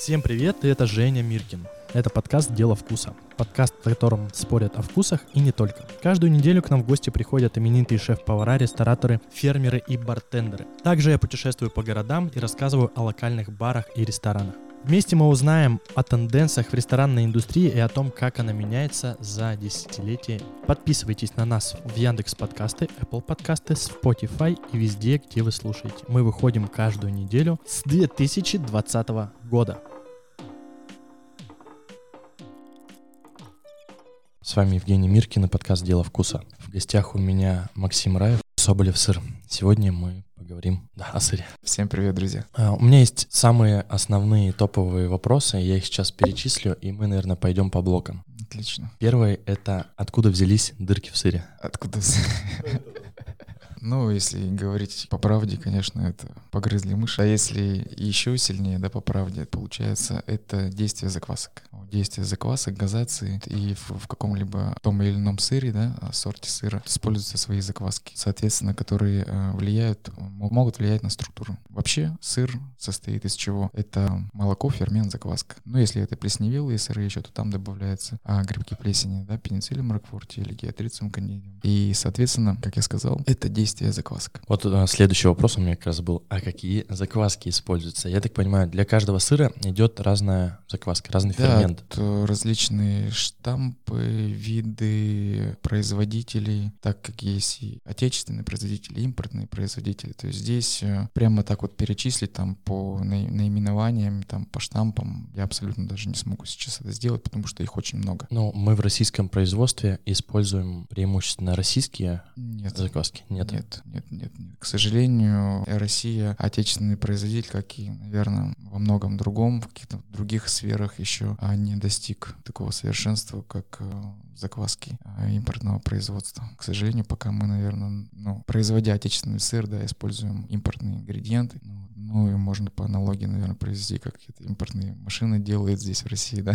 Всем привет, и это Женя Миркин. Это подкаст «Дело вкуса». Подкаст, в котором спорят о вкусах и не только. Каждую неделю к нам в гости приходят именитые шеф-повара, рестораторы, фермеры и бартендеры. Также я путешествую по городам и рассказываю о локальных барах и ресторанах. Вместе мы узнаем о тенденциях в ресторанной индустрии и о том, как она меняется за десятилетия. Подписывайтесь на нас в Яндекс подкасты, Apple подкасты, Spotify и везде, где вы слушаете. Мы выходим каждую неделю с 2020 года. С вами Евгений Миркин и подкаст «Дело вкуса». В гостях у меня Максим Раев, Соболев сыр. Сегодня мы поговорим да, о сыре. Всем привет, друзья. А, у меня есть самые основные топовые вопросы, я их сейчас перечислю, и мы, наверное, пойдем по блокам. Отлично. Первый — это откуда взялись дырки в сыре? Откуда? Ну, если говорить по правде, конечно, это погрызли мыши. А если еще сильнее, да, по правде, получается, это действие заквасок. Действие заквасок, газации и в, в каком-либо том или ином сыре, да, сорте сыра используются свои закваски, соответственно, которые э, влияют, могут влиять на структуру. Вообще сыр состоит из чего? Это молоко, фермент, закваска. Ну, если это плесневелые сыры еще, то там добавляется а, грибки плесени, да, пенициллин ракфорти или геотрициум кандидиум. И, соответственно, как я сказал, это действие заквасок. Вот а, следующий вопрос у меня как раз был, а какие закваски используются? Я так понимаю, для каждого сыра идет разная закваска, разный да, фермент э, различные штампы, виды производителей, так как есть и отечественные производители, импортные производители. То есть здесь э, прямо так вот перечислить там по наименованиям, там по штампам я абсолютно даже не смогу сейчас это сделать, потому что их очень много. Ну, мы в российском производстве используем преимущественно российские нет, закваски. Нет. Нет, нет, нет, нет. К сожалению, Россия отечественный производитель, как и, наверное, во многом другом, в каких-то других сферах еще они не достиг такого совершенства, как э, закваски э, импортного производства. К сожалению, пока мы, наверное, ну, производя отечественный сыр, да, используем импортные ингредиенты. Ну, ну и можно по аналогии, наверное, произвести, как это импортные машины делают здесь в России, да.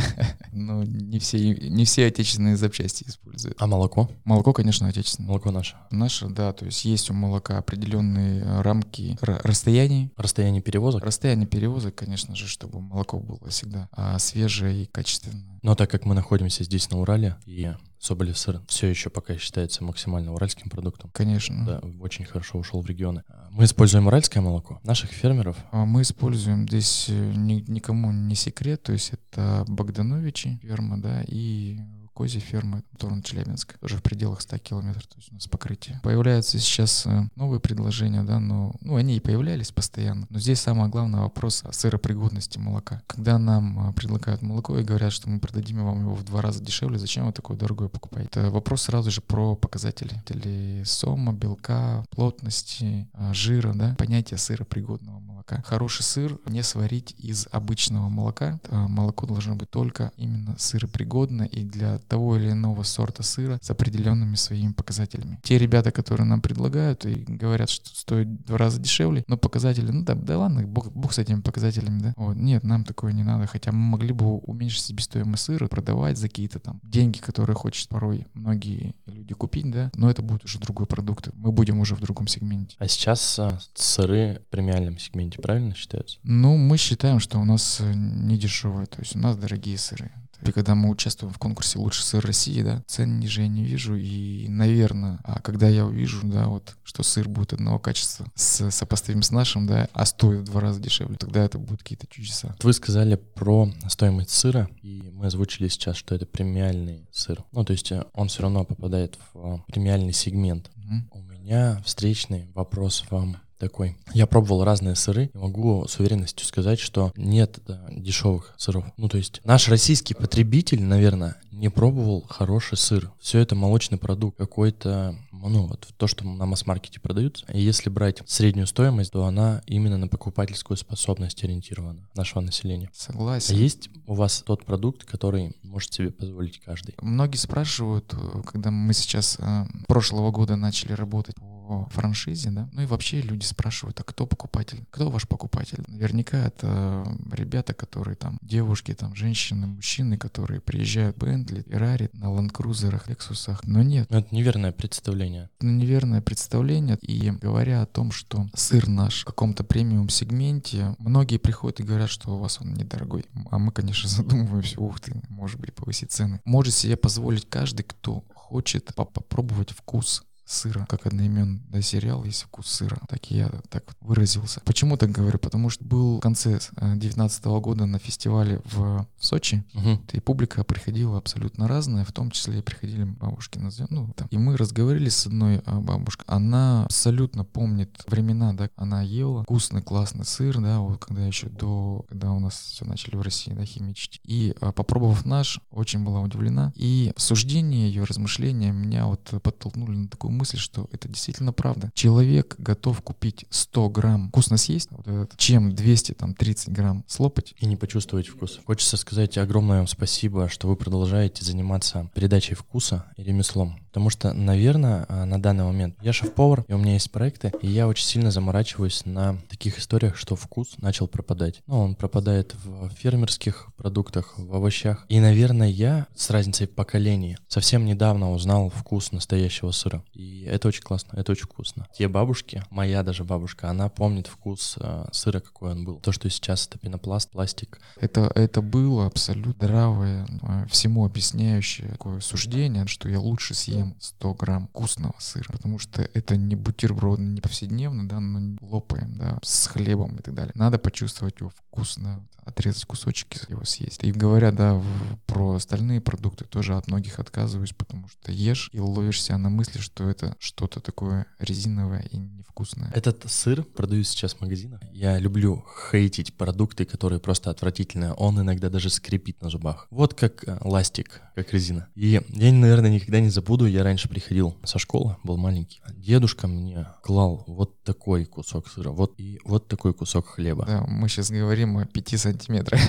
Но не все, не все отечественные запчасти используют. А молоко? Молоко, конечно, отечественное. Молоко наше? Наше, да. То есть есть у молока определенные рамки расстояний. Расстояние перевозок? Расстояние перевозок, конечно же, чтобы молоко было всегда а, свежее и качественное. Но так как мы находимся здесь на Урале, и Соболев сыр все еще пока считается максимально уральским продуктом. Конечно. Да, очень хорошо ушел в регионы. Мы используем уральское молоко наших фермеров. А мы используем здесь э, никому не секрет, то есть это Богдановичи ферма, да, и козьей фермы Торн Челябинск, тоже в пределах 100 километров, то есть у нас покрытие. Появляются сейчас э, новые предложения, да, но ну, они и появлялись постоянно. Но здесь самое главное вопрос о сыропригодности молока. Когда нам э, предлагают молоко и говорят, что мы продадим вам его в два раза дешевле, зачем вы такое дорогое покупаете? Это вопрос сразу же про показатели. Или сома, белка, плотности, э, жира, да, понятие сыропригодного молока. Хороший сыр не сварить из обычного молока. Молоко должно быть только именно сыропригодное и для того или иного сорта сыра с определенными своими показателями. Те ребята, которые нам предлагают и говорят, что стоит два раза дешевле, но показатели, ну да, да ладно, бог, бог с этими показателями, да. Вот, нет, нам такое не надо, хотя мы могли бы уменьшить себестоимость сыра, продавать за какие-то там деньги, которые хочет порой многие люди купить, да, но это будет уже другой продукт, мы будем уже в другом сегменте. А сейчас а, сыры в премиальном сегменте правильно считаются? Ну, мы считаем, что у нас э, не дешевые, то есть у нас дорогие сыры. И когда мы участвуем в конкурсе «Лучший сыр России», да, цен ниже я не вижу. И, наверное, а когда я увижу, да, вот, что сыр будет одного качества с, сопоставим с нашим, да, а стоит в два раза дешевле, тогда это будут какие-то чудеса. Вы сказали про стоимость сыра, и мы озвучили сейчас, что это премиальный сыр. Ну, то есть э, он все равно попадает в премиальный сегмент. Угу. У меня встречный вопрос вам такой. Я пробовал разные сыры и могу с уверенностью сказать, что нет да, дешевых сыров. Ну, то есть наш российский потребитель, наверное, не пробовал хороший сыр. Все это молочный продукт, какой-то, ну, вот то, что на масс-маркете продаются. И если брать среднюю стоимость, то она именно на покупательскую способность ориентирована нашего населения. Согласен. А есть у вас тот продукт, который может себе позволить каждый? Многие спрашивают, когда мы сейчас э, прошлого года начали работать по по франшизе, да. Ну и вообще люди спрашивают, а кто покупатель? Кто ваш покупатель? Наверняка это ребята, которые там, девушки, там, женщины, мужчины, которые приезжают в Бентли, Феррари, на ландкрузерах, Лексусах. Но нет. Но это неверное представление. Это неверное представление. И говоря о том, что сыр наш в каком-то премиум-сегменте, многие приходят и говорят, что у вас он недорогой. А мы, конечно, задумываемся, ух ты, может быть, повысить цены. Может себе позволить каждый, кто хочет попробовать вкус сыра, как одноименный да, сериал есть вкус сыра. Так я так выразился. Почему так говорю? Потому что был в конце 2019 э, года на фестивале в Сочи, угу. и публика приходила абсолютно разная, в том числе и приходили бабушки, назовем, ну, там. И мы разговаривали с одной а, бабушкой, она абсолютно помнит времена, да, она ела вкусный, классный сыр, да, вот когда еще до, когда у нас все начали в России, да, химичить. И а, попробовав наш, очень была удивлена. И суждение ее, размышления меня вот подтолкнули на такую мысль, что это действительно правда. Человек готов купить 100 грамм вкусно съесть, вот этот, чем 200, там, 30 грамм слопать. И не почувствовать вкус. Хочется сказать огромное вам спасибо, что вы продолжаете заниматься передачей вкуса и ремеслом. Потому что, наверное, а, на данный момент я шеф-повар, и у меня есть проекты, и я очень сильно заморачиваюсь на таких историях, что вкус начал пропадать. Ну, он пропадает в фермерских продуктах, в овощах. И, наверное, я с разницей поколений совсем недавно узнал вкус настоящего сыра. И это очень классно, это очень вкусно. Те бабушки, моя даже бабушка, она помнит вкус э, сыра, какой он был. То, что сейчас это пенопласт, пластик. Это, это было абсолютно здравое, э, всему объясняющее такое суждение, что я лучше съем 100 грамм вкусного сыра, потому что это не бутерброд, не повседневно, да, но лопаем, да, с хлебом и так далее. Надо почувствовать его вкусно, отрезать кусочки, его съесть. И говоря, да, про остальные продукты тоже от многих отказываюсь, потому что ешь и ловишься на мысли, что это что-то такое резиновое и невкусное. Этот сыр продают сейчас в магазинах. Я люблю хейтить продукты, которые просто отвратительные. Он иногда даже скрипит на зубах. Вот как э, ластик, как резина. И я, наверное, никогда не забуду, я раньше приходил со школы, был маленький. Дедушка мне клал вот такой кусок сыра, вот и вот такой кусок хлеба. Да, мы сейчас говорим о 5 сантиметрах.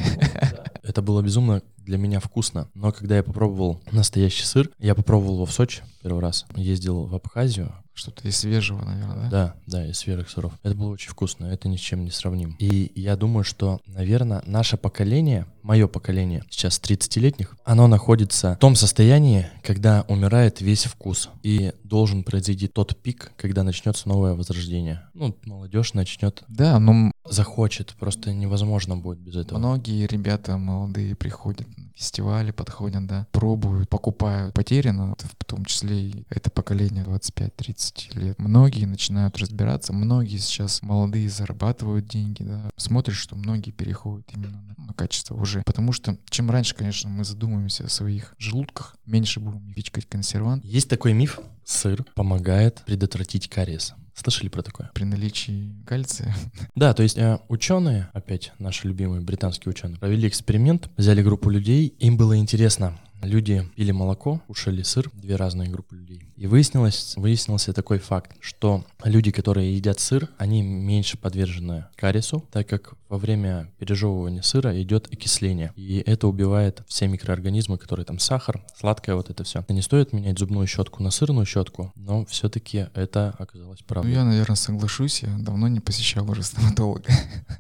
Это было безумно для меня вкусно. Но когда я попробовал настоящий сыр, я попробовал его в Сочи первый раз. Ездил в Абхазию, что-то из свежего, наверное, да? Да, да, из свежих сыров. Это было очень вкусно, это ни с чем не сравним. И я думаю, что, наверное, наше поколение, мое поколение, сейчас 30-летних, оно находится в том состоянии, когда умирает весь вкус. И должен произойти тот пик, когда начнется новое возрождение. Ну, молодежь начнет... Да, но... Захочет, просто невозможно будет без этого. Многие ребята молодые приходят на фестивали, подходят, да, пробуют, покупают. Потеряно, в том числе и это поколение 25-30 15 лет. Многие начинают разбираться, многие сейчас молодые зарабатывают деньги, да. Смотришь, что многие переходят именно на, на качество уже. Потому что чем раньше, конечно, мы задумываемся о своих желудках, меньше будем пичкать консервант. Есть такой миф, сыр помогает предотвратить кариес. Слышали про такое? При наличии кальция. Да, то есть э, ученые, опять наши любимые британские ученые, провели эксперимент, взяли группу людей, им было интересно, люди пили молоко, кушали сыр, две разные группы людей. И выяснилось, выяснился такой факт, что люди, которые едят сыр, они меньше подвержены кариесу, так как во время пережевывания сыра идет окисление. И это убивает все микроорганизмы, которые там сахар, сладкое вот это все. Не стоит менять зубную щетку на сырную щетку, но все-таки это оказалось правдой. Ну, я, наверное, соглашусь. Я давно не посещал уже стоматолога.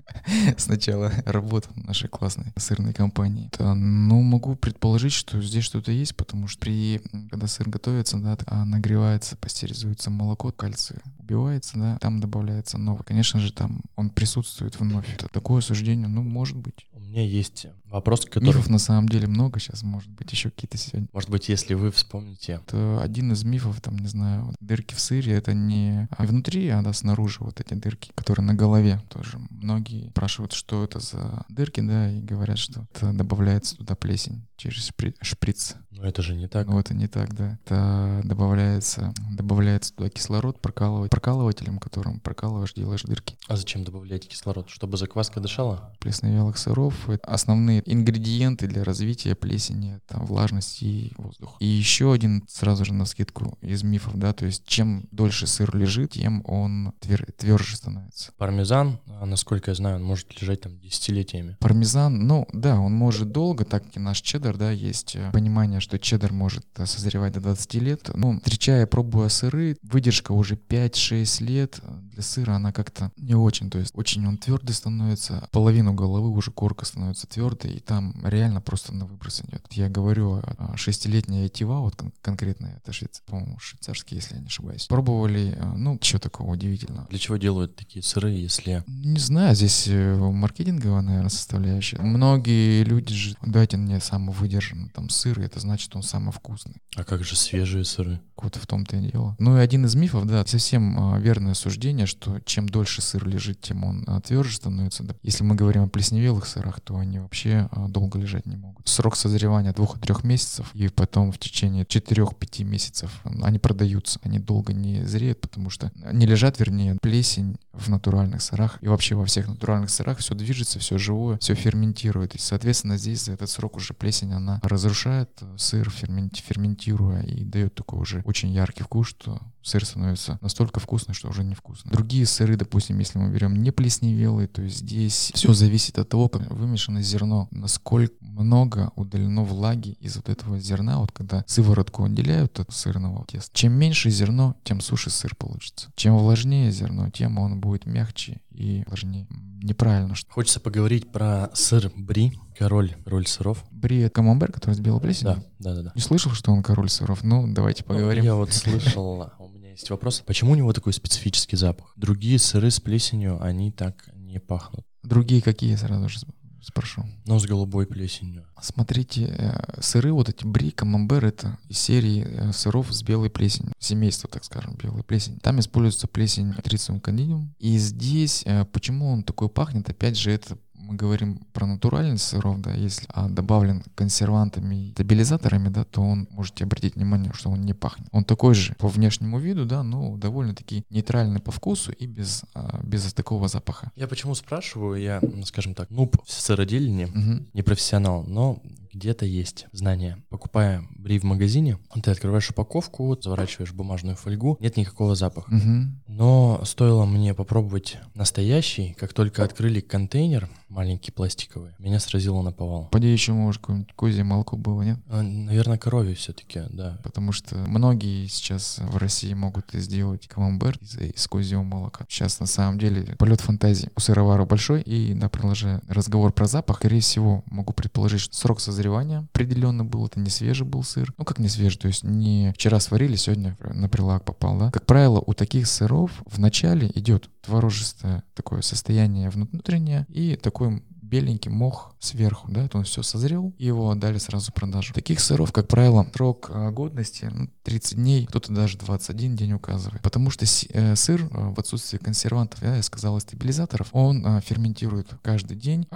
Сначала работал в нашей классной сырной компании. Ну, могу предположить, что здесь что-то есть, потому что при, когда сыр готовится, да, а нагревается, пастеризуется молоко, кальций убивается, да, там добавляется новый. Конечно же, там он присутствует вновь. Это такое суждение, ну, может быть. Меня есть вопрос, который... Мифов на самом деле много сейчас, может быть, еще какие-то сегодня. Может быть, если вы вспомните... Это один из мифов, там, не знаю, дырки в сыре, это не а внутри, а да, снаружи вот эти дырки, которые на голове тоже. Многие спрашивают, что это за дырки, да, и говорят, что это добавляется туда плесень через шприц. Но это же не так. Ну, это не так, да. Это добавляется, добавляется туда кислород прокалывать, прокалывателем, которым прокалываешь, делаешь дырки. А зачем добавлять кислород? Чтобы закваска дышала? Плесневелых сыров — это основные ингредиенты для развития плесени, это влажность и воздух. И еще один сразу же на скидку из мифов, да, то есть чем дольше сыр лежит, тем он твер, тверже становится. Пармезан, а, насколько я знаю, он может лежать там десятилетиями. Пармезан, ну да, он может долго, так как и наш чеддер, да, есть э, понимание, что чеддер может э, созревать до 20 лет. Ну, встречая, пробуя сыры, выдержка уже 5-6 лет для сыра, она как-то не очень. То есть очень он твердый становится, половину головы уже корка становится твердой, и там реально просто на выброс идет. Я говорю о шестилетней Айтива, вот кон- конкретно это швейц, по-моему, швейцарский, если я не ошибаюсь. Пробовали, э, ну, что такого удивительного. Для чего делают такие сыры, если... Не знаю, здесь э, маркетинговая, наверное, составляющая. Многие люди же, дайте мне самовыдержанный там сыр, это значит, он самый вкусный. А как же свежие сыры? Вот в том-то и дело. Ну и один из мифов, да, совсем а, верное суждение, что чем дольше сыр лежит, тем он а, тверже становится. Если мы говорим о плесневелых сырах, то они вообще а, долго лежать не могут. Срок созревания двух-трех месяцев, и потом в течение четырех-пяти месяцев они продаются. Они долго не зреют, потому что не лежат, вернее, плесень в натуральных сырах. И вообще во всех натуральных сырах все движется, все живое, все ферментирует. И, соответственно, здесь за этот срок уже плесень, она разрушает сыр, ферменти ферментируя, и дает такой уже очень яркий вкус, что сыр становится настолько вкусный, что уже невкусно. Другие сыры, допустим, если мы берем не плесневелые, то здесь все зависит от того, как вымешано зерно, насколько много удалено влаги из вот этого зерна, вот когда сыворотку отделяют от сырного теста. Чем меньше зерно, тем суше сыр получится. Чем влажнее зерно, тем он будет мягче и влажнее. Неправильно. Что... Хочется поговорить про сыр бри, король, король сыров. Бри — это камамбер, который с белой плесенью? Да, да, да, да. Не слышал, что он король сыров? Ну, давайте поговорим. Ну, я вот слышал, у меня есть вопрос. Почему у него такой специфический запах? Другие сыры с плесенью, они так не пахнут. Другие какие, сразу же спрошу. Ну, с голубой плесенью. Смотрите, э, сыры, вот эти бри, камамбер, это из серии э, сыров с белой плесенью. Семейство, так скажем, белой плесень. Там используется плесень трициум кандидиум. И здесь, э, почему он такой пахнет, опять же, это мы говорим про натуральный сыров, да, если а, добавлен консервантами и стабилизаторами, да, то он, можете обратить внимание, что он не пахнет. Он такой же по внешнему виду, да, но довольно-таки нейтральный по вкусу и без, а, без такого запаха. Я почему спрашиваю, я, скажем так, нуб в сыроделении, угу. не профессионал, но где-то есть знания. Покупая бри в магазине, ты открываешь упаковку, заворачиваешь бумажную фольгу, нет никакого запаха. Угу. Но стоило мне попробовать настоящий, как только открыли контейнер, маленький пластиковый, меня сразило на повал. Поди еще, может, какое-нибудь козье молоко было, нет? А, наверное, коровье все-таки, да. Потому что многие сейчас в России могут сделать камамбер из, из козьего молока. Сейчас, на самом деле, полет фантазии у сыровара большой, и, да, продолжая разговор про запах, скорее всего, могу предположить, что срок созревания определенно был, это не свежий был сыр. Ну, как не свежий, то есть не вчера сварили, сегодня на прилаг попал, да. Как правило, у таких сыров в начале идет творожистое такое состояние внутреннее и такой беленький мох сверху, да, это он все созрел, и его отдали сразу в продажу. Таких сыров, как правило, срок а, годности ну, 30 дней, кто-то даже 21 день указывает. Потому что э, сыр а, в отсутствии консервантов, я сказал, и стабилизаторов, он а, ферментирует каждый день,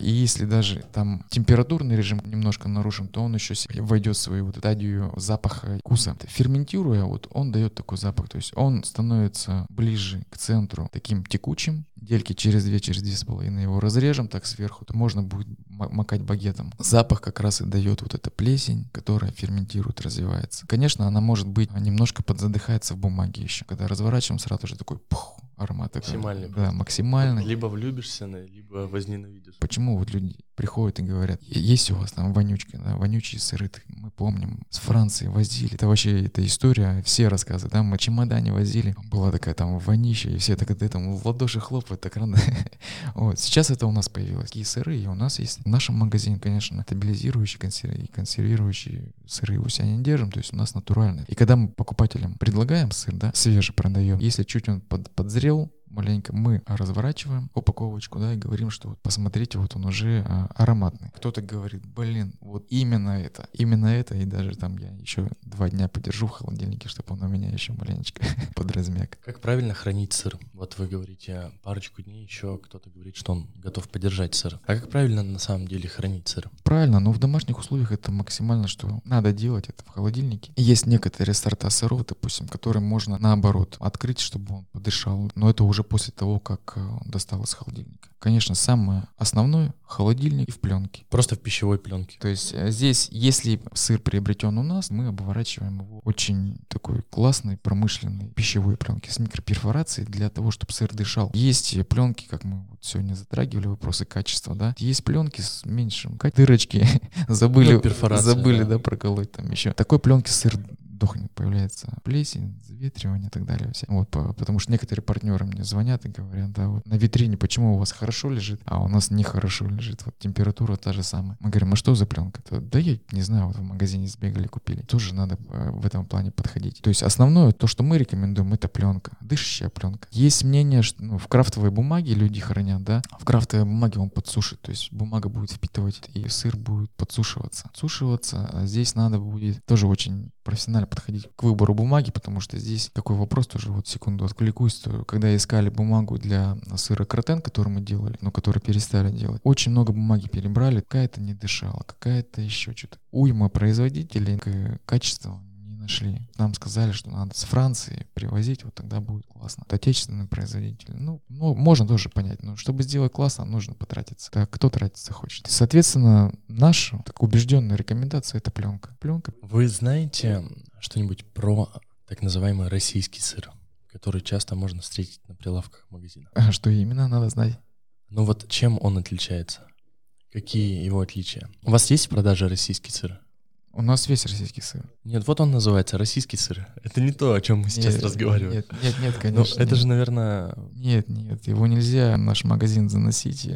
и если даже там температурный режим немножко нарушен, то он еще войдет в свою вот стадию запаха вкуса. Ферментируя, вот он дает такой запах, то есть он становится ближе к центру, таким текучим, дельки через две, через две с половиной его разрежем так сверху, то можно будет макать багетом. Запах как раз и дает вот эта плесень, которая ферментирует, развивается. Конечно, она может быть немножко подзадыхается в бумаге еще. Когда разворачиваем, сразу же такой пух, аромат. Максимальный. Да, максимальный. Либо влюбишься, либо возненавидишь. Почему вот люди приходят и говорят, есть у вас там вонючка, да, вонючие сыры, мы помним, с Франции возили. Это вообще эта история, все рассказы, да, мы чемодане возили, была такая там вонища, и все так это там в ладоши хлопают, так рано. вот, сейчас это у нас появилось. Такие сыры, и у нас есть в нашем магазине, конечно, стабилизирующие и консервирующие сыры у себя не держим, то есть у нас натуральные. И когда мы покупателям предлагаем сыр, да, свежий продаем, если чуть он под, подзрел, маленько мы разворачиваем упаковочку, да, и говорим, что вот посмотрите, вот он уже а, ароматный. Кто-то говорит, блин, вот именно это, именно это, и даже там я еще два дня подержу в холодильнике, чтобы он у меня еще маленечко подразмяк. Как правильно хранить сыр? Вот вы говорите парочку дней, еще кто-то говорит, что он готов подержать сыр. А как правильно на самом деле хранить сыр? Правильно, но в домашних условиях это максимально, что надо делать, это в холодильнике. Есть некоторые сорта сыров, допустим, которые можно наоборот открыть, чтобы он подышал, но это уже уже после того, как э, достал из холодильника. Конечно, самое основное — холодильник и в пленке. Просто в пищевой пленке. То есть э, здесь, если сыр приобретен у нас, мы обворачиваем его очень такой классной промышленной пищевой пленки с микроперфорацией для того, чтобы сыр дышал. Есть пленки, как мы вот сегодня затрагивали вопросы качества, да, есть пленки с меньшим дырочки, забыли, Ну, забыли, да. да, проколоть там еще. Такой пленки сыр дохнет, появляется плесень, заветривание и так далее. Все. Вот, по- потому что некоторые партнеры мне звонят и говорят, да, вот на витрине почему у вас хорошо лежит, а у нас нехорошо лежит. Вот температура та же самая. Мы говорим, а что за пленка? То, да я не знаю, вот в магазине сбегали, купили. Тоже надо э, в этом плане подходить. То есть основное, то, что мы рекомендуем, это пленка, дышащая пленка. Есть мнение, что ну, в крафтовой бумаге люди хранят, да, в крафтовой бумаге он подсушит, то есть бумага будет впитывать, и сыр будет подсушиваться. Сушиваться, а здесь надо будет тоже очень профессионально подходить к выбору бумаги, потому что здесь такой вопрос тоже, вот секунду откликусь, то когда искали бумагу для сыра кротен, который мы делали, но который перестали делать, очень много бумаги перебрали, какая-то не дышала, какая-то еще что-то. Уйма производителей к качеству не нашли. Нам сказали, что надо с Франции привозить, вот тогда будет классно. Вот Отечественные производители, ну, ну, можно тоже понять, но чтобы сделать классно, нужно потратиться. Так кто тратиться хочет? Соответственно, наша так убежденная рекомендация — это пленка. Пленка Вы знаете что-нибудь про так называемый российский сыр, который часто можно встретить на прилавках магазина? А что именно надо знать? Ну вот чем он отличается? Какие его отличия? У вас есть в продаже российский сыр? У нас весь российский сыр. Нет, вот он называется российский сыр. Это не то, о чем мы сейчас Нет, разговариваем. Нет, нет, нет, Ну, конечно. это нет. же, наверное, Нет, нет, его нельзя в наш магазин заносить.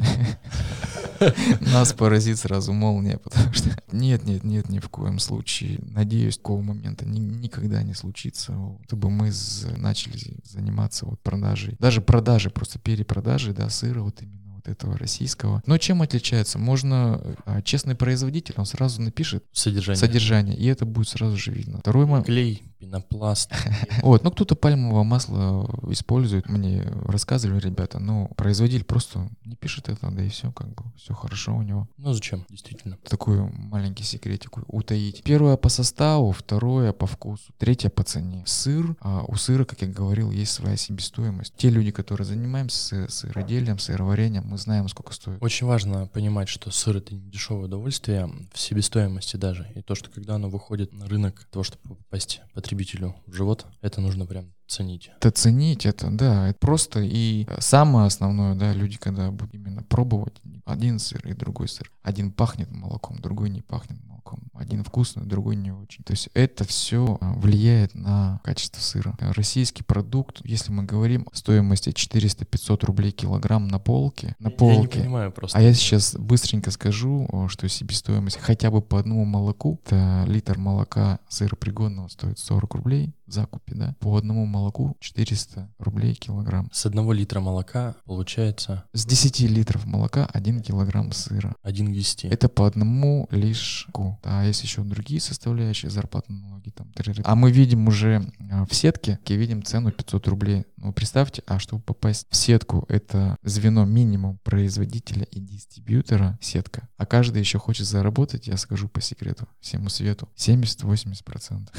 Нас поразит сразу молния, потому что... Нет, нет, нет, ни в коем случае. Надеюсь, такого момента ни- никогда не случится, чтобы мы начали заниматься вот продажей. Даже продажей, просто перепродажей, да, сыра вот именно вот этого российского. Но чем отличается? Можно, а, честный производитель, он сразу напишет содержание. содержание, и это будет сразу же видно. Второй момент, Клей, пенопласт. вот, ну кто-то пальмовое масло использует, мне рассказывали ребята, но производитель просто не пишет это, да и все, как бы, все хорошо у него. Ну зачем, действительно. Такой маленький секретик утаить. Первое по составу, второе по вкусу, третье по цене. Сыр, а у сыра, как я говорил, есть своя себестоимость. Те люди, которые занимаемся сы- сыроделием, сыроварением, мы знаем, сколько стоит. Очень важно понимать, что сыр это не дешевое удовольствие в себестоимости даже. И то, что когда оно выходит на рынок, для того, чтобы попасть потребителю в живот, это нужно прям ценить. Это ценить, это, да, это просто и э, самое основное, да, люди, когда будут именно пробовать один сыр и другой сыр. Один пахнет молоком, другой не пахнет молоком. Один вкусный, другой не очень. То есть это все влияет на качество сыра. Э, Российский продукт, если мы говорим о стоимости 400-500 рублей килограмм на полке, на Я не полке, понимаю просто. а я сейчас быстренько скажу, что себестоимость хотя бы по одному молоку, это литр молока сыропригодного стоит 40 рублей в закупе, да, по одному молоку 400 рублей килограмм. С одного литра молока получается С 10 литров молока 1 килограмм сыра. 1 к 10. Это по одному лишь А есть еще другие составляющие зарплатные налоги. Там, а мы видим уже а, в сетке, и видим цену 500 рублей. Ну, представьте, а чтобы попасть в сетку, это звено минимум производителя и дистрибьютора сетка. А каждый еще хочет заработать, я скажу по секрету, всему свету, 70-80%.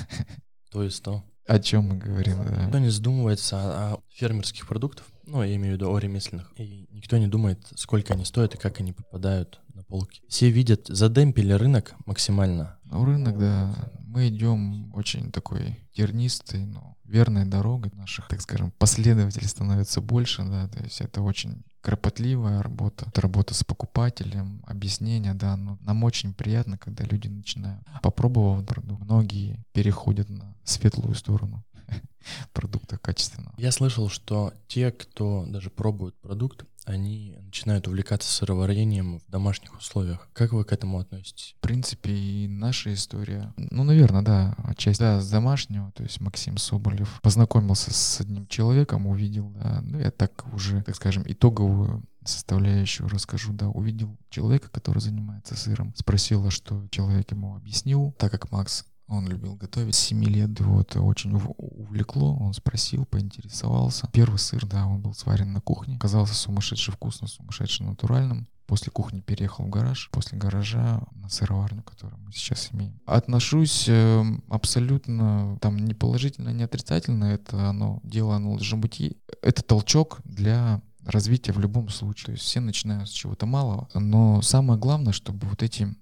То есть то. О чем мы говорим, да. Никто не задумывается о фермерских продуктах, ну, я имею в виду о ремесленных. И никто не думает, сколько они стоят и как они попадают на полки. Все видят, задемпили рынок максимально. Ну, рынок, да. Мы идем очень такой тернистой, но верной дорогой наших, так скажем, последователей становится больше, да, то есть это очень кропотливая работа, это работа с покупателем, объяснение, да, но нам очень приятно, когда люди начинают, попробовав многие переходят на светлую сторону продукта качественного. Я слышал, что те, кто даже пробует продукт, они начинают увлекаться сыроварением в домашних условиях. Как вы к этому относитесь? В принципе, и наша история, ну, наверное, да, отчасти, да, с домашнего, то есть Максим Соболев познакомился с одним человеком, увидел, да, ну, я так уже, так скажем, итоговую составляющую расскажу, да, увидел человека, который занимается сыром, спросил, а что человек ему объяснил, так как Макс Он любил готовить. С 7 лет его это очень увлекло. Он спросил, поинтересовался. Первый сыр, да, он был сварен на кухне. Казался сумасшедше вкусным, сумасшедше натуральным. После кухни переехал в гараж, после гаража на сыроварню, которую мы сейчас имеем. Отношусь э, абсолютно там не положительно, не отрицательно. Это оно, дело оно должно быть. Это толчок для развития в любом случае. То есть все начинают с чего-то малого. Но самое главное, чтобы вот эти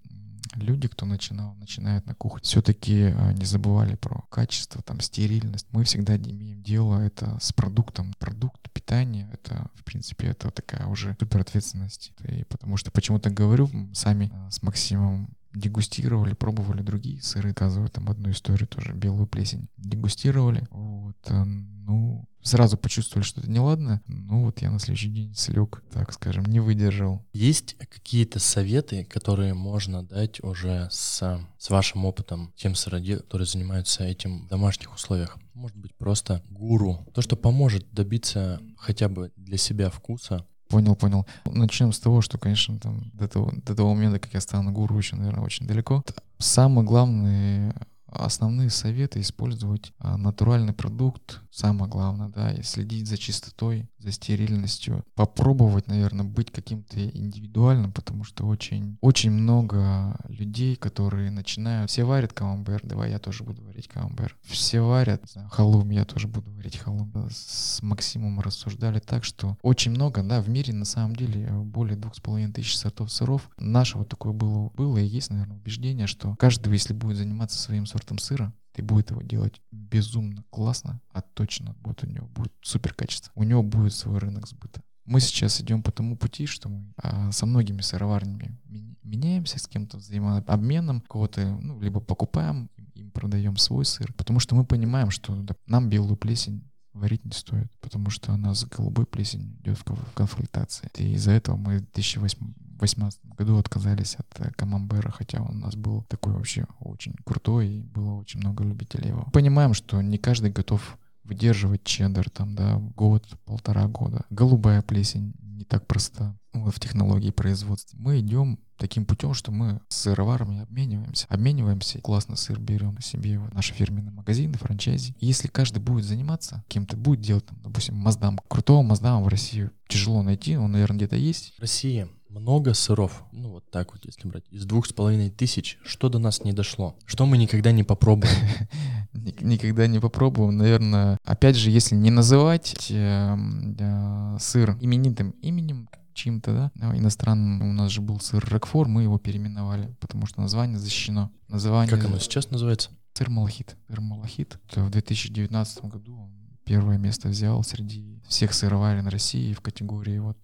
люди, кто начинал, начинают на кухне, все-таки а, не забывали про качество, там, стерильность. Мы всегда имеем дело это с продуктом. Продукт питания, это, в принципе, это такая уже супер ответственность. И потому что почему-то говорю, сами а, с Максимом дегустировали, пробовали другие сыры, рассказываю там одну историю тоже, белую плесень. Дегустировали, вот, э, ну, сразу почувствовали, что это неладно. Ну вот я на следующий день слег, так скажем, не выдержал. Есть какие-то советы, которые можно дать уже с, с вашим опытом тем сыроделам, которые занимаются этим в домашних условиях? Может быть, просто гуру. То, что поможет добиться хотя бы для себя вкуса, Понял, понял. Начнем с того, что, конечно, там до того, до того момента, как я стану гуру, еще, наверное, очень далеко. Самый главный основные советы использовать а, натуральный продукт, самое главное, да, и следить за чистотой, за стерильностью. Попробовать, наверное, быть каким-то индивидуальным, потому что очень, очень много людей, которые начинают, все варят камамбер, давай я тоже буду варить камамбер. Все варят знаю, халум, я тоже буду варить халум. С Максимом рассуждали так, что очень много, да, в мире на самом деле более двух с половиной тысяч сортов сыров. Наше вот такое было, было и есть, наверное, убеждение, что каждый, если будет заниматься своим сортом сыра, ты будет его делать безумно классно, а точно будет у него будет супер качество. У него будет свой рынок сбыта. Мы сейчас идем по тому пути, что мы а, со многими сыроварнями меняемся, с кем-то взаимообменом, кого-то ну, либо покупаем, им продаем свой сыр, потому что мы понимаем, что да, нам белую плесень варить не стоит, потому что она с голубой плесенью идет в конфликтации. И из-за этого мы в 2018 году отказались от э, камамбера, хотя он у нас был такой вообще очень крутой, и было очень много любителей его. Понимаем, что не каждый готов выдерживать чеддер там, да, год, полтора года. Голубая плесень не так проста в технологии производства. Мы идем таким путем, что мы с сыроварами обмениваемся. Обмениваемся, классно сыр берем себе в наши фирменные магазины, франчайзи. Если каждый будет заниматься кем-то, будет делать, там, допустим, Маздам. Крутого Маздама в России тяжело найти, он, наверное, где-то есть. В России много сыров, ну вот так вот, если брать, из двух с половиной тысяч, что до нас не дошло? Что мы никогда не попробуем? Никогда не попробуем, наверное. Опять же, если не называть эм, э, сыр именитым именем, чьим-то, да, иностранным. У нас же был сыр Рокфор, мы его переименовали, потому что название защищено. Название... Как оно сейчас называется? Сыр Малахит. Сыр Малахит. В 2019 году он первое место взял среди всех сыроварен России в категории вот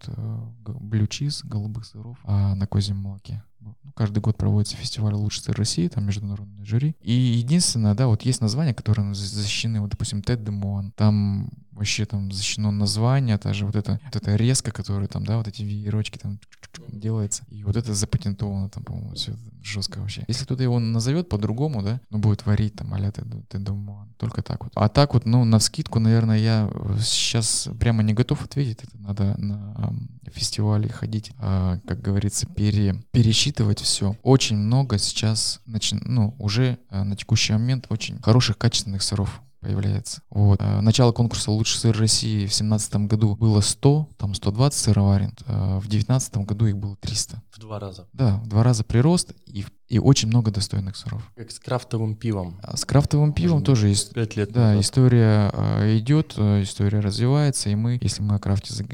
блю э, чиз, голубых сыров а на козьем молоке. Ну, каждый год проводится фестиваль «Лучший сыр России», там международное жюри. И единственное, да, вот есть названия, которые защищены, вот, допустим, Тед Демуан. Там вообще там защищено название, та же вот эта, вот эта резка, которая там, да, вот эти веерочки там делается. И вот это запатентовано там, по-моему, все жестко вообще. Если кто-то его назовет по-другому, да, ну, будет варить там а-ля ты думаю, только так вот. А так вот, ну, на скидку, наверное, я сейчас прямо не готов ответить. Это надо на фестивале ходить, а, как говорится, пере, пересчитывать все. Очень много сейчас, начи, ну, уже а, на текущий момент очень хороших, качественных сыров появляется. Вот. А, начало конкурса «Лучший сыр России» в 2017 году было 100, там 120 сыроварен. А в 2019 году их было 300. В два раза? Да, в два раза прирост и, и очень много достойных сыров. Как с крафтовым пивом. А с крафтовым пивом Может, тоже есть. Пять лет Да, назад. история а, идет, история развивается, и мы, если мы о крафте заг...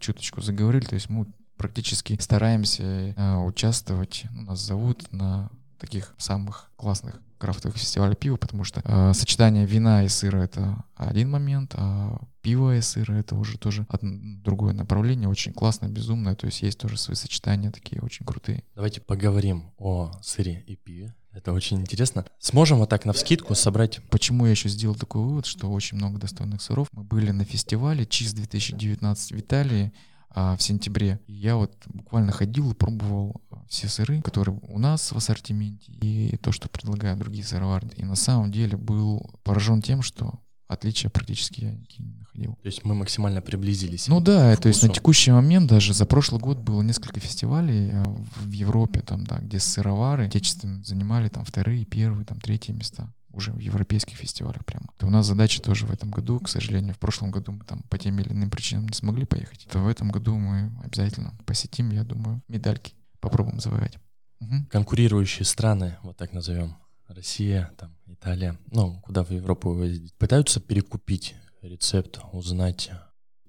чуточку заговорили, то есть мы практически стараемся участвовать, ну, нас зовут на таких самых классных крафтовых фестивалей пива, потому что э, сочетание вина и сыра — это один момент, а пиво и сыра — это уже тоже одно, другое направление, очень классное, безумное, то есть есть тоже свои сочетания такие очень крутые. Давайте поговорим о сыре и пиве. Это очень интересно. Сможем вот так на вскидку собрать? Почему я еще сделал такой вывод, что очень много достойных сыров. Мы были на фестивале ЧИС 2019 в Италии, а, в сентябре. И я вот буквально ходил и пробовал а, все сыры, которые у нас в ассортименте, и то, что предлагают другие сыроварни. И на самом деле был поражен тем, что отличия практически я не находил. То есть мы максимально приблизились. Ну да, то есть на текущий момент даже за прошлый год было несколько фестивалей а, в Европе, там, да, где сыровары отечественные занимали там вторые, первые, там третьи места. Уже в европейских фестивалях прямо. То у нас задача тоже в этом году, к сожалению, в прошлом году мы там по тем или иным причинам не смогли поехать, то в этом году мы обязательно посетим, я думаю, медальки попробуем завоевать. Угу. Конкурирующие страны, вот так назовем, Россия, там, Италия, ну, куда в Европу ездить, пытаются перекупить рецепт, узнать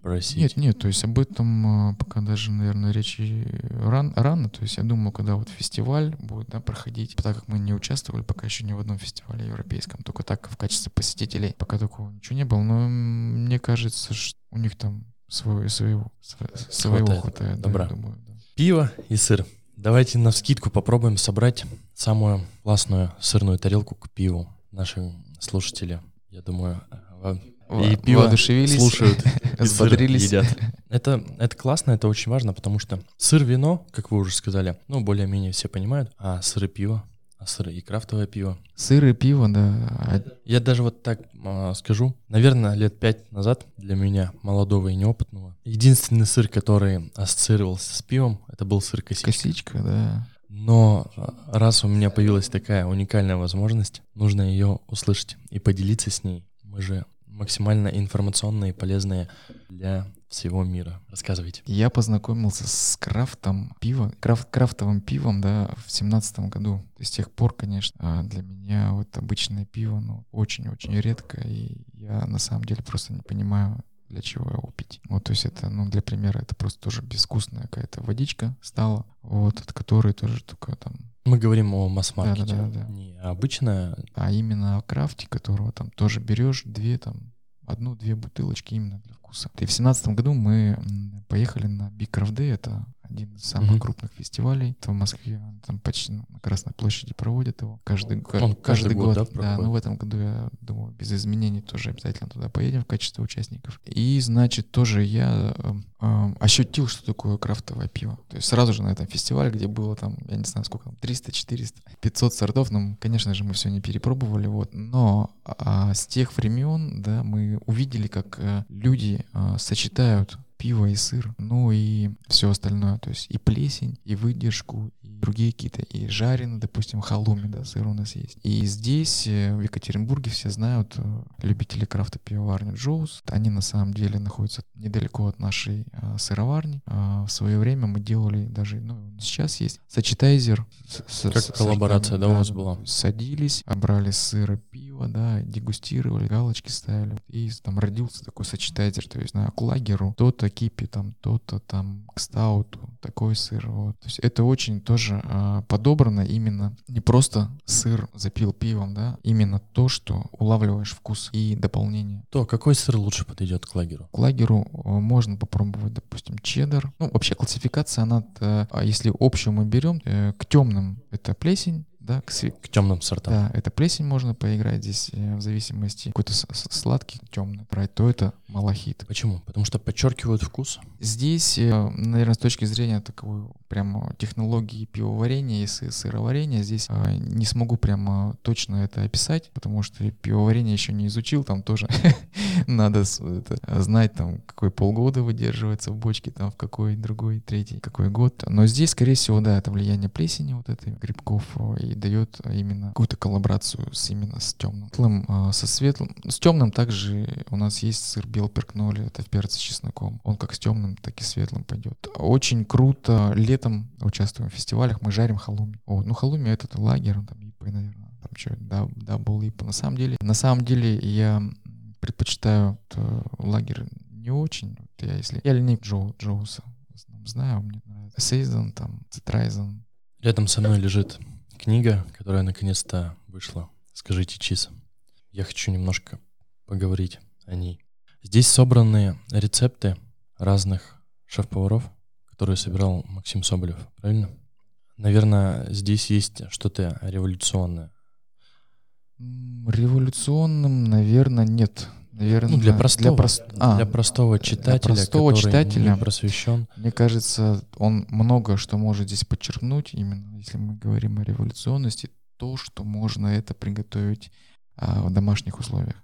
просить? Нет, нет, то есть об этом а, пока даже, наверное, речи ран, рано. То есть я думаю, когда вот фестиваль будет да, проходить, так как мы не участвовали пока еще ни в одном фестивале европейском, только так в качестве посетителей, пока такого ничего не было. Но мне кажется, что у них там своего, своего, своего хватает, хватает Добра. Да, думаю, да. Пиво и сыр. Давайте на вскидку попробуем собрать самую классную сырную тарелку к пиву. Наши слушатели, я думаю, и пиво слушают, взбодрились. едят. Это, это классно, это очень важно, потому что сыр, вино, как вы уже сказали, ну, более-менее все понимают, а сыр и пиво, а сыр и крафтовое пиво. Сыр и пиво, да. Я даже вот так э, скажу, наверное, лет пять назад для меня, молодого и неопытного, единственный сыр, который ассоциировался с пивом, это был сыр косичка. Косичка, да. Но раз у меня появилась такая уникальная возможность, нужно ее услышать и поделиться с ней. Мы же максимально информационные и полезные для всего мира. Рассказывайте. Я познакомился с крафтом пива, крафт, крафтовым пивом, да, в семнадцатом году. И с тех пор, конечно, а, для меня вот обычное пиво, ну, очень-очень редко, и я на самом деле просто не понимаю, для чего его пить. Вот, то есть это, ну, для примера, это просто тоже безвкусная какая-то водичка стала, вот, от которой тоже только там мы говорим о масс-маркете, да, да, да, да. не обычно. А именно о крафте, которого там тоже берешь две, там, одну-две бутылочки именно для вкуса. И в семнадцатом году мы поехали на Big Craft Day, это один из самых mm-hmm. крупных фестивалей. Это в Москве, там почти на Красной площади проводят его каждый, Он каждый, каждый год. год да, да, но в этом году я думаю, без изменений тоже обязательно туда поедем в качестве участников. И значит тоже я э, э, ощутил, что такое крафтовое пиво. То есть сразу же на этом фестивале, где было там, я не знаю сколько, 300, 400, 500 сортов, ну, конечно же, мы все не перепробовали, вот. Но а, с тех времен, да, мы увидели, как э, люди а, сочетают пиво и сыр, ну и все остальное, то есть и плесень, и выдержку, и другие какие-то, и жареный, допустим, халуми, да, сыр у нас есть. И здесь, э, в Екатеринбурге, все знают э, любители крафта пивоварни Джоус. Они на самом деле находятся недалеко от нашей а, сыроварни. А, в свое время мы делали даже, ну, сейчас есть сочетайзер. С, как с, коллаборация, с, да, у вас была? Садились, брали сыр и пиво, да, дегустировали, галочки ставили. И там родился такой сочетайзер, то есть на кулагеру то-то кипи, там то-то там к стауту, такой сыр. Вот. То есть это очень тоже а, подобрано именно не просто сыр запил пивом, да, именно то, что улавливаешь вкус и дополнение. То, какой сыр лучше подойдет к лагеру? К лагеру а, можно попробовать, допустим, чеддер. Ну, вообще классификация, она, а, если общую мы берем, э, к темным это плесень, да, к, к темным сортам. Да, это плесень можно поиграть здесь э, в зависимости какой-то сладкий, темный брать, то это малахит. Почему? Потому что подчеркивают вкус? Здесь, э, наверное, с точки зрения такой прямо технологии пивоварения и сыроварения, здесь э, не смогу прямо точно это описать, потому что пивоварение еще не изучил, там тоже надо знать, там, какой полгода выдерживается в бочке, там, в какой другой, третий, какой год. Но здесь, скорее всего, да, это влияние плесени вот этой, грибков и дает именно какую-то коллаборацию с именно с темным. А, со светлым. С темным также у нас есть сыр белперкноли, это в перце с чесноком. Он как с темным, так и светлым пойдет. Очень круто. Летом участвуем в фестивалях, мы жарим халуми. О, ну халуми этот лагерь, там наверное. Там что, да, дабл ипы. На самом деле, на самом деле я предпочитаю лагерь не очень. Я если я линейк Джо, Джоуса знаю, мне нравится. Сейзон, там, Цитрайзен. Рядом со мной лежит книга, которая наконец-то вышла. Скажите, Чиз. Я хочу немножко поговорить о ней. Здесь собраны рецепты разных шеф-поваров, которые собирал Максим Соболев, правильно? Наверное, здесь есть что-то революционное. Революционным, наверное, нет. Наверное, ну, для простого, для, прост... а, для простого читателя, для простого читателя, не просвещен. Мне кажется, он много что может здесь подчеркнуть, именно если мы говорим о революционности, то, что можно это приготовить а, в домашних условиях.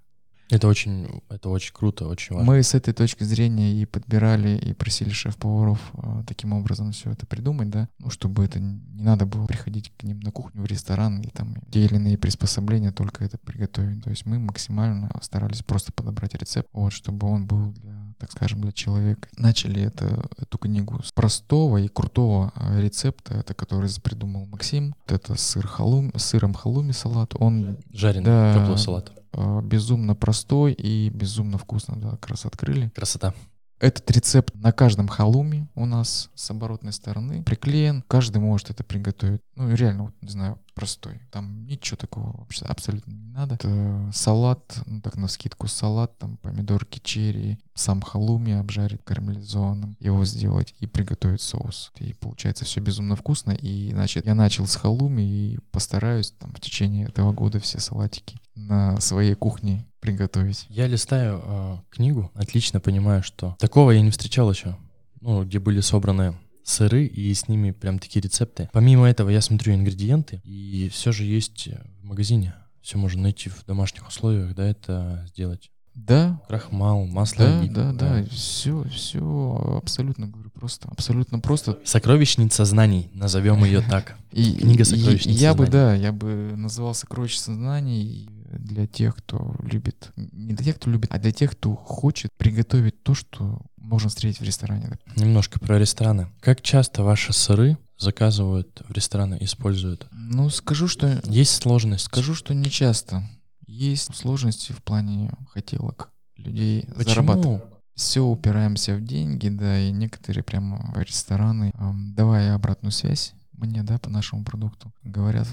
Это очень, это очень круто, очень важно. Мы с этой точки зрения и подбирали, и просили шеф-поваров э, таким образом все это придумать, да, ну, чтобы это не надо было приходить к ним на кухню, в ресторан, и там те или иные приспособления только это приготовить. То есть мы максимально старались просто подобрать рецепт, вот, чтобы он был для, так скажем, для человека. Начали это, эту книгу с простого и крутого э, рецепта, это который придумал Максим. Вот это сыр халум, сыром халуми салат. Он Жареный, Да. теплый салат. Э, безумно простой и безумно вкусно, да, как раз открыли. Красота. Этот рецепт на каждом халуме у нас с оборотной стороны приклеен. Каждый может это приготовить. Ну, реально, вот, не знаю, простой. Там ничего такого вообще абсолютно не надо. Это салат, ну, так на скидку салат, там помидорки, черри, сам халуми обжарить карамелизованным, его сделать и приготовить соус. И получается все безумно вкусно. И, значит, я начал с халуми и постараюсь там в течение этого года все салатики на своей кухне приготовить. Я листаю э, книгу, отлично понимаю, что такого я не встречал еще. Ну, где были собраны сыры и с ними прям такие рецепты. Помимо этого я смотрю ингредиенты, и все же есть в магазине. Все можно найти в домашних условиях, да, это сделать. Да, Крахмал, масло. Да, оливковое. да, да, все, все абсолютно говорю просто, абсолютно просто. Сокровищница знаний, назовем ее так. И Книга «Сокровищница Я бы, знаний». да, я бы называл сокровищница знаний для тех, кто любит, не для тех, кто любит, а для тех, кто хочет приготовить то, что можно встретить в ресторане. Немножко про рестораны. Как часто ваши сыры заказывают в рестораны, используют? Ну, скажу, что Есть сложность? скажу, что не часто. Есть сложности в плане хотелок людей Почему? зарабатывать. Все упираемся в деньги, да, и некоторые прямо рестораны, ам, давая обратную связь мне, да, по нашему продукту, говорят,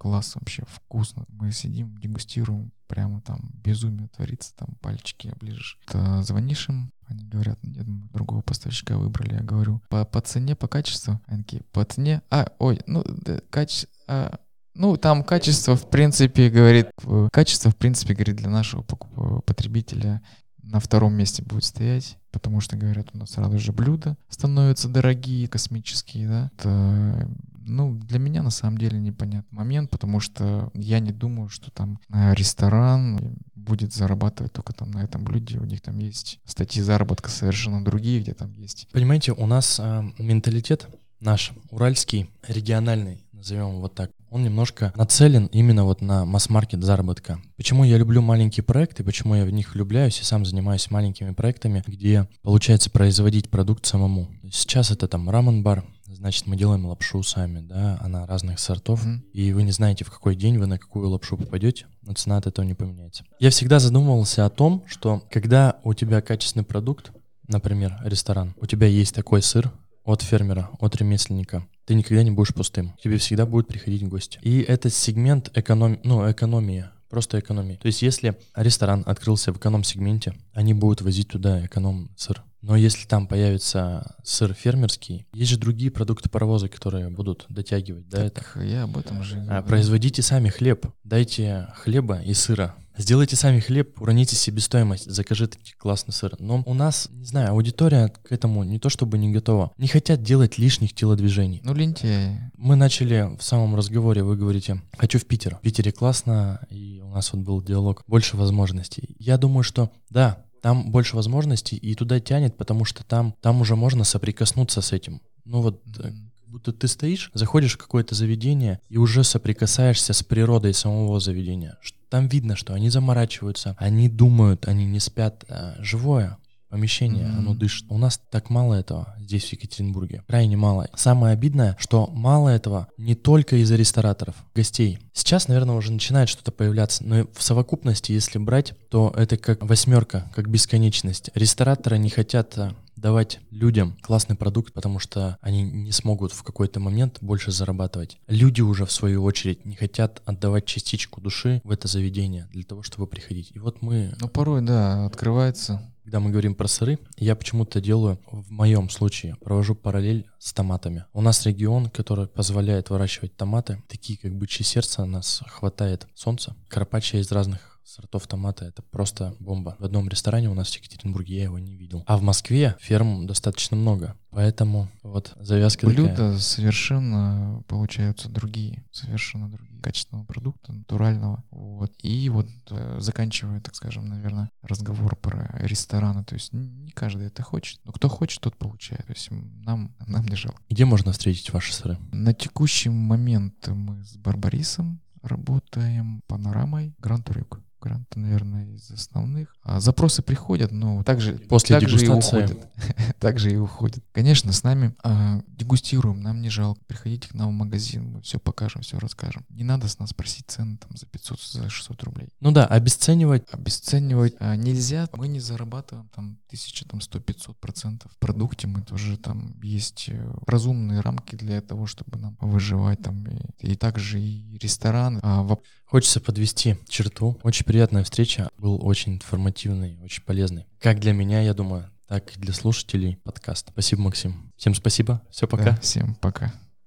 класс вообще, вкусно. Мы сидим, дегустируем, прямо там безумие творится, там пальчики оближешь. Ты звонишь им, они говорят, нет, мы другого поставщика выбрали. Я говорю, по, по цене, по качеству? Они такие, по цене? А, ой, ну, качество... ну, там качество, в принципе, говорит, э, качество, в принципе, говорит, для нашего потребителя на втором месте будет стоять, потому что, говорят, у нас сразу же блюда становятся дорогие, космические, да. Это, ну, для меня на самом деле непонятный момент, потому что я не думаю, что там э, ресторан будет зарабатывать только там на этом блюде. У них там есть статьи заработка совершенно другие, где там есть. Понимаете, у нас а, менталитет наш, уральский, региональный, назовем его так, он немножко нацелен именно вот на масс-маркет заработка. Почему я люблю маленькие проекты, почему я в них влюбляюсь и сам занимаюсь маленькими проектами, где получается производить продукт самому. Сейчас это там рамен-бар, значит мы делаем лапшу сами, да, она разных сортов, Мгм. и вы не знаете, в какой день вы на какую лапшу попадете, но цена от этого не поменяется. Я всегда задумывался о том, что когда у тебя качественный продукт, например, ресторан, у тебя есть такой сыр от фермера, от ремесленника, ты никогда не будешь пустым. К тебе всегда будут приходить гости. И этот сегмент эконом... ну, экономии, просто экономии. То есть если ресторан открылся в эконом-сегменте, они будут возить туда эконом-сыр. Но если там появится сыр фермерский, есть же другие продукты паровоза, которые будут дотягивать, да, это. Я об этом же А, производите сами хлеб, дайте хлеба и сыра. Сделайте сами хлеб, уроните себестоимость, закажите классный сыр. Но у нас, не знаю, аудитория к этому не то чтобы не готова. Не хотят делать лишних телодвижений. Ну, лентяи. Мы начали в самом разговоре, вы говорите, хочу в Питер. В Питере классно, и у нас вот был диалог, больше возможностей. Я думаю, что да, там больше возможностей, и туда тянет, потому что там, там уже можно соприкоснуться с этим. Ну вот, э, будто ты стоишь, заходишь в какое-то заведение и уже соприкасаешься с природой самого заведения. Там видно, что они заморачиваются, они думают, они не спят. А живое помещение, Мгм. оно дышит. У нас так мало этого здесь, в Екатеринбурге. Крайне мало. Самое обидное, что мало этого не только из-за рестораторов, гостей. Сейчас, наверное, уже начинает что-то появляться, но в совокупности, если брать, то это как восьмерка, как бесконечность. Рестораторы не хотят а, давать людям классный продукт, потому что они не смогут в какой-то момент больше зарабатывать. Люди уже, в свою очередь, не хотят отдавать частичку души в это заведение для того, чтобы приходить. И вот мы Ну, порой, да, открывается. когда мы говорим про сыры, я почему-то делаю, в моем случае, провожу параллель с томатами. У нас регион, который позволяет выращивать томаты, такие как бычье сердце, нас хватает солнца. Карпаччо из разных сортов томата это просто бомба. В одном ресторане у нас в Екатеринбурге я его не видел. А в Москве ферм достаточно много. Поэтому вот завязка Блюда такая. совершенно получаются другие, совершенно другие. Качественного продукта, натурального. Вот. И вот э, заканчивая, так скажем, наверное, разговор про рестораны. То есть не каждый это хочет. Но кто хочет, тот получает. То есть нам, нам не жалко. Где можно встретить ваши сыры? На текущий момент мы с Барбарисом работаем панорамой Гранд Урюк. Грант, наверное, из основных. А запросы приходят, но также, После также и дегустации. уходят. также и уходят. Конечно, с нами а, дегустируем, нам не жалко. Приходите к нам в магазин, мы все покажем, все расскажем. Не надо с нас просить цены там за 500, за 600 рублей. Ну да, обесценивать. Обесценивать а, нельзя. Мы не зарабатываем там 1000, там 100-500 процентов в продукте. Мы тоже там есть э, разумные рамки для того, чтобы нам выживать там. И, и также и рестораны. А, воп- Хочется подвести черту. Очень приятная встреча. Был очень информативный, очень полезный. Как для меня, я думаю, так и для слушателей подкаст. Спасибо, Максим. Всем спасибо. Все, пока. да, всем пока.